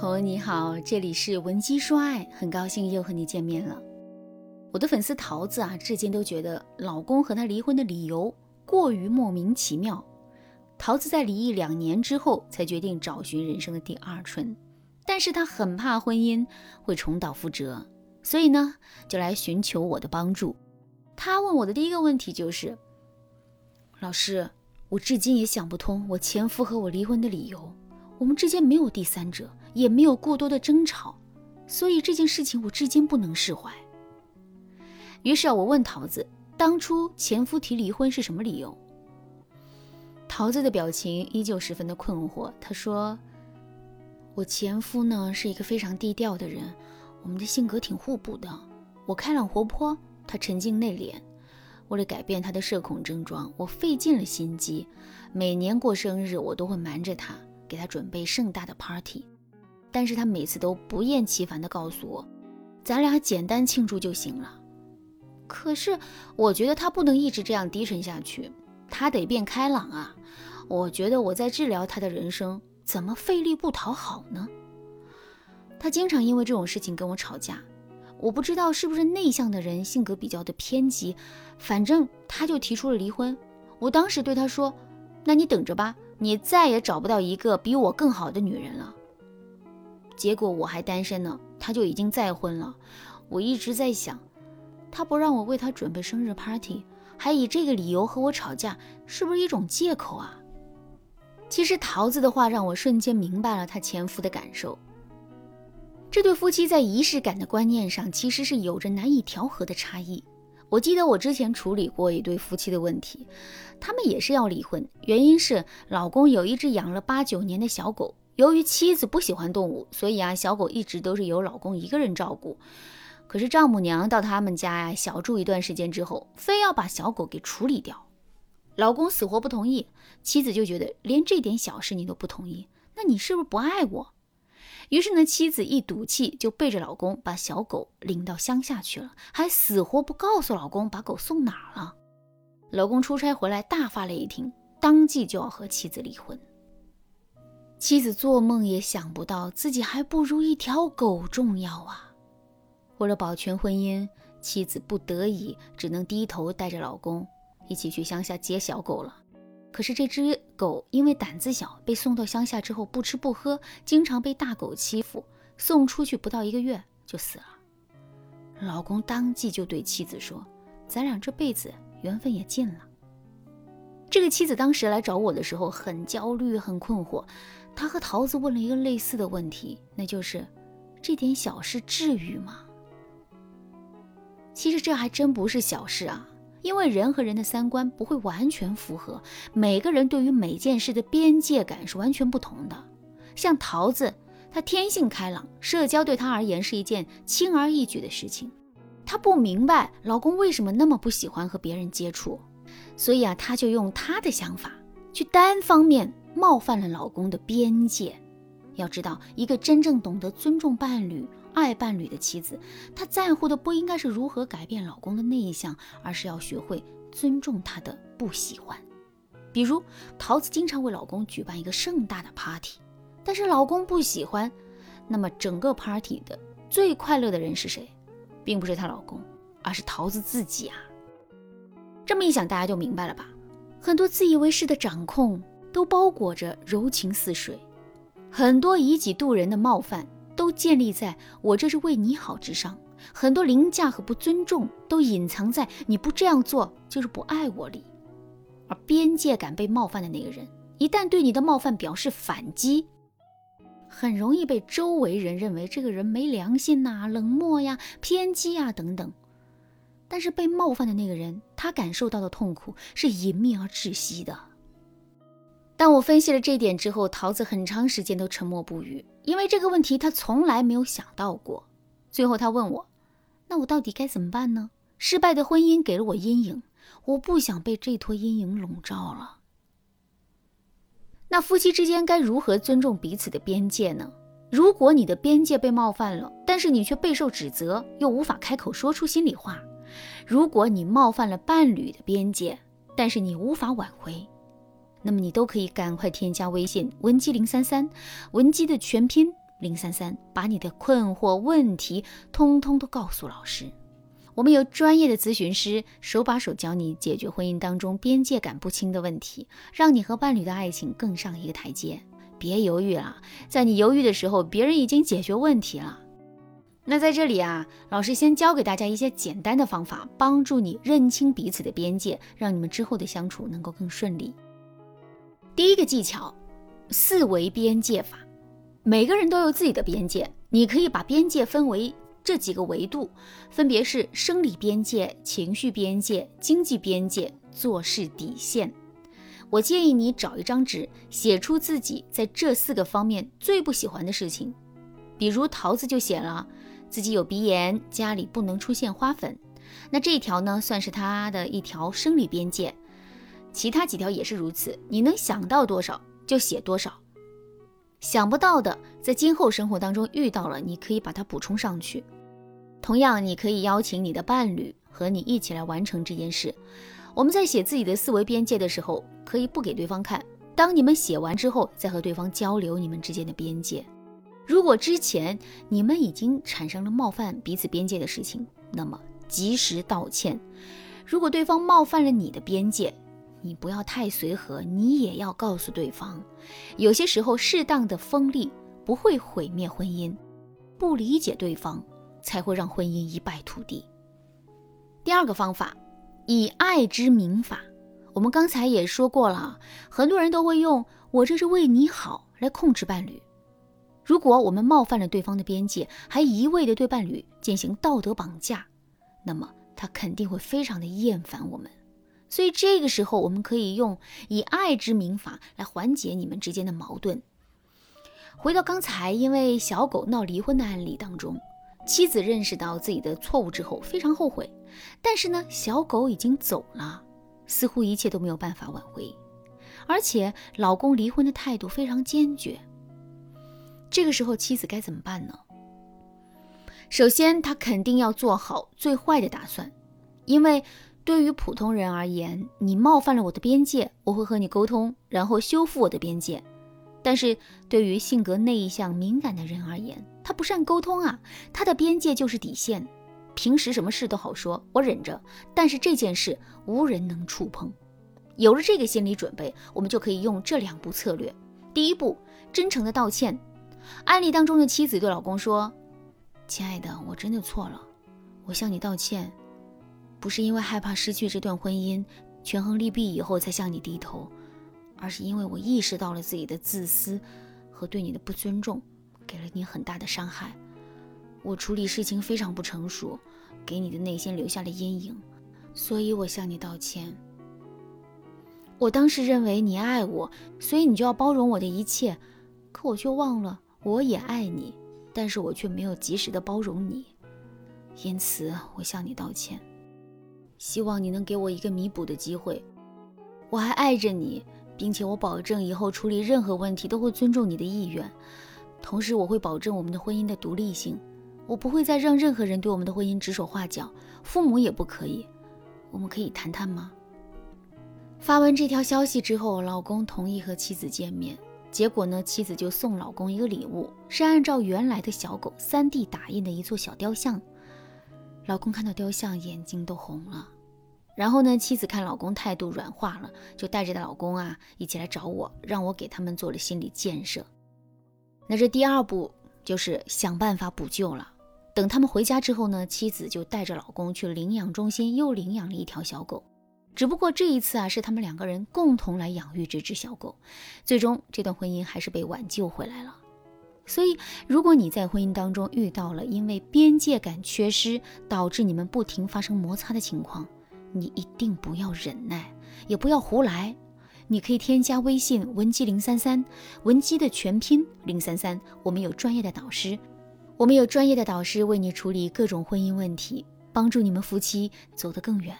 朋友你好，这里是文姬说爱，很高兴又和你见面了。我的粉丝桃子啊，至今都觉得老公和她离婚的理由过于莫名其妙。桃子在离异两年之后，才决定找寻人生的第二春，但是她很怕婚姻会重蹈覆辙，所以呢，就来寻求我的帮助。她问我的第一个问题就是：老师，我至今也想不通我前夫和我离婚的理由。我们之间没有第三者，也没有过多的争吵，所以这件事情我至今不能释怀。于是啊，我问桃子，当初前夫提离婚是什么理由？桃子的表情依旧十分的困惑。她说：“我前夫呢是一个非常低调的人，我们的性格挺互补的。我开朗活泼，他沉静内敛。为了改变他的社恐症状，我费尽了心机，每年过生日我都会瞒着他。”给他准备盛大的 party，但是他每次都不厌其烦地告诉我，咱俩简单庆祝就行了。可是我觉得他不能一直这样低沉下去，他得变开朗啊！我觉得我在治疗他的人生，怎么费力不讨好呢？他经常因为这种事情跟我吵架，我不知道是不是内向的人性格比较的偏激，反正他就提出了离婚。我当时对他说：“那你等着吧。”你再也找不到一个比我更好的女人了。结果我还单身呢，他就已经再婚了。我一直在想，他不让我为他准备生日 party，还以这个理由和我吵架，是不是一种借口啊？其实桃子的话让我瞬间明白了她前夫的感受。这对夫妻在仪式感的观念上，其实是有着难以调和的差异。我记得我之前处理过一对夫妻的问题，他们也是要离婚，原因是老公有一只养了八九年的小狗，由于妻子不喜欢动物，所以啊，小狗一直都是由老公一个人照顾。可是丈母娘到他们家呀小住一段时间之后，非要把小狗给处理掉，老公死活不同意，妻子就觉得连这点小事你都不同意，那你是不是不爱我？于是呢，妻子一赌气，就背着老公把小狗领到乡下去了，还死活不告诉老公把狗送哪儿了。老公出差回来，大发雷霆，当即就要和妻子离婚。妻子做梦也想不到，自己还不如一条狗重要啊！为了保全婚姻，妻子不得已只能低头带着老公一起去乡下接小狗了。可是这只狗因为胆子小，被送到乡下之后不吃不喝，经常被大狗欺负。送出去不到一个月就死了。老公当即就对妻子说：“咱俩这辈子缘分也尽了。”这个妻子当时来找我的时候很焦虑、很困惑，她和桃子问了一个类似的问题，那就是：“这点小事至于吗？”其实这还真不是小事啊。因为人和人的三观不会完全符合，每个人对于每件事的边界感是完全不同的。像桃子，她天性开朗，社交对她而言是一件轻而易举的事情。她不明白老公为什么那么不喜欢和别人接触，所以啊，她就用她的想法去单方面冒犯了老公的边界。要知道，一个真正懂得尊重伴侣。爱伴侣的妻子，她在乎的不应该是如何改变老公的内向，而是要学会尊重他的不喜欢。比如，桃子经常为老公举办一个盛大的 party，但是老公不喜欢，那么整个 party 的最快乐的人是谁？并不是她老公，而是桃子自己啊！这么一想，大家就明白了吧？很多自以为是的掌控，都包裹着柔情似水；很多以己度人的冒犯。都建立在我这是为你好之上，很多凌驾和不尊重都隐藏在你不这样做就是不爱我里，而边界感被冒犯的那个人，一旦对你的冒犯表示反击，很容易被周围人认为这个人没良心呐、冷漠呀、偏激啊等等。但是被冒犯的那个人，他感受到的痛苦是隐秘而窒息的。当我分析了这点之后，桃子很长时间都沉默不语，因为这个问题他从来没有想到过。最后他问我：“那我到底该怎么办呢？失败的婚姻给了我阴影，我不想被这坨阴影笼罩了。那夫妻之间该如何尊重彼此的边界呢？如果你的边界被冒犯了，但是你却备受指责，又无法开口说出心里话；如果你冒犯了伴侣的边界，但是你无法挽回。”那么你都可以赶快添加微信文姬零三三，文姬的全拼零三三，把你的困惑问题通通都告诉老师。我们有专业的咨询师，手把手教你解决婚姻当中边界感不清的问题，让你和伴侣的爱情更上一个台阶。别犹豫了，在你犹豫的时候，别人已经解决问题了。那在这里啊，老师先教给大家一些简单的方法，帮助你认清彼此的边界，让你们之后的相处能够更顺利。第一个技巧，四维边界法。每个人都有自己的边界，你可以把边界分为这几个维度，分别是生理边界、情绪边界、经济边界、做事底线。我建议你找一张纸，写出自己在这四个方面最不喜欢的事情。比如桃子就写了自己有鼻炎，家里不能出现花粉，那这一条呢，算是他的一条生理边界。其他几条也是如此，你能想到多少就写多少。想不到的，在今后生活当中遇到了，你可以把它补充上去。同样，你可以邀请你的伴侣和你一起来完成这件事。我们在写自己的思维边界的时候，可以不给对方看。当你们写完之后，再和对方交流你们之间的边界。如果之前你们已经产生了冒犯彼此边界的事情，那么及时道歉。如果对方冒犯了你的边界，你不要太随和，你也要告诉对方，有些时候适当的锋利不会毁灭婚姻，不理解对方才会让婚姻一败涂地。第二个方法，以爱之名法，我们刚才也说过了，很多人都会用“我这是为你好”来控制伴侣。如果我们冒犯了对方的边界，还一味的对伴侣进行道德绑架，那么他肯定会非常的厌烦我们。所以这个时候，我们可以用以爱之名法来缓解你们之间的矛盾。回到刚才因为小狗闹离婚的案例当中，妻子认识到自己的错误之后非常后悔，但是呢，小狗已经走了，似乎一切都没有办法挽回，而且老公离婚的态度非常坚决。这个时候，妻子该怎么办呢？首先，她肯定要做好最坏的打算，因为。对于普通人而言，你冒犯了我的边界，我会和你沟通，然后修复我的边界。但是对于性格内向、敏感的人而言，他不善沟通啊，他的边界就是底线。平时什么事都好说，我忍着，但是这件事无人能触碰。有了这个心理准备，我们就可以用这两步策略。第一步，真诚的道歉。案例当中的妻子对老公说：“亲爱的，我真的错了，我向你道歉。”不是因为害怕失去这段婚姻，权衡利弊以后才向你低头，而是因为我意识到了自己的自私和对你的不尊重，给了你很大的伤害。我处理事情非常不成熟，给你的内心留下了阴影，所以我向你道歉。我当时认为你爱我，所以你就要包容我的一切，可我却忘了我也爱你，但是我却没有及时的包容你，因此我向你道歉。希望你能给我一个弥补的机会，我还爱着你，并且我保证以后处理任何问题都会尊重你的意愿，同时我会保证我们的婚姻的独立性，我不会再让任何人对我们的婚姻指手画脚，父母也不可以，我们可以谈谈吗？发完这条消息之后，老公同意和妻子见面，结果呢，妻子就送老公一个礼物，是按照原来的小狗 3D 打印的一座小雕像。老公看到雕像，眼睛都红了。然后呢，妻子看老公态度软化了，就带着老公啊一起来找我，让我给他们做了心理建设。那这第二步就是想办法补救了。等他们回家之后呢，妻子就带着老公去领养中心又领养了一条小狗。只不过这一次啊，是他们两个人共同来养育这只小狗。最终，这段婚姻还是被挽救回来了。所以，如果你在婚姻当中遇到了因为边界感缺失导致你们不停发生摩擦的情况，你一定不要忍耐，也不要胡来。你可以添加微信文姬零三三，文姬的全拼零三三，我们有专业的导师，我们有专业的导师为你处理各种婚姻问题，帮助你们夫妻走得更远。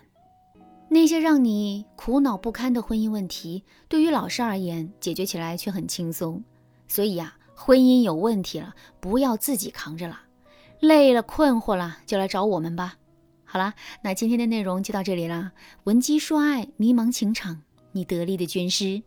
那些让你苦恼不堪的婚姻问题，对于老师而言，解决起来却很轻松。所以呀。婚姻有问题了，不要自己扛着了，累了、困惑了就来找我们吧。好了，那今天的内容就到这里啦。闻鸡说爱，迷茫情场，你得力的军师。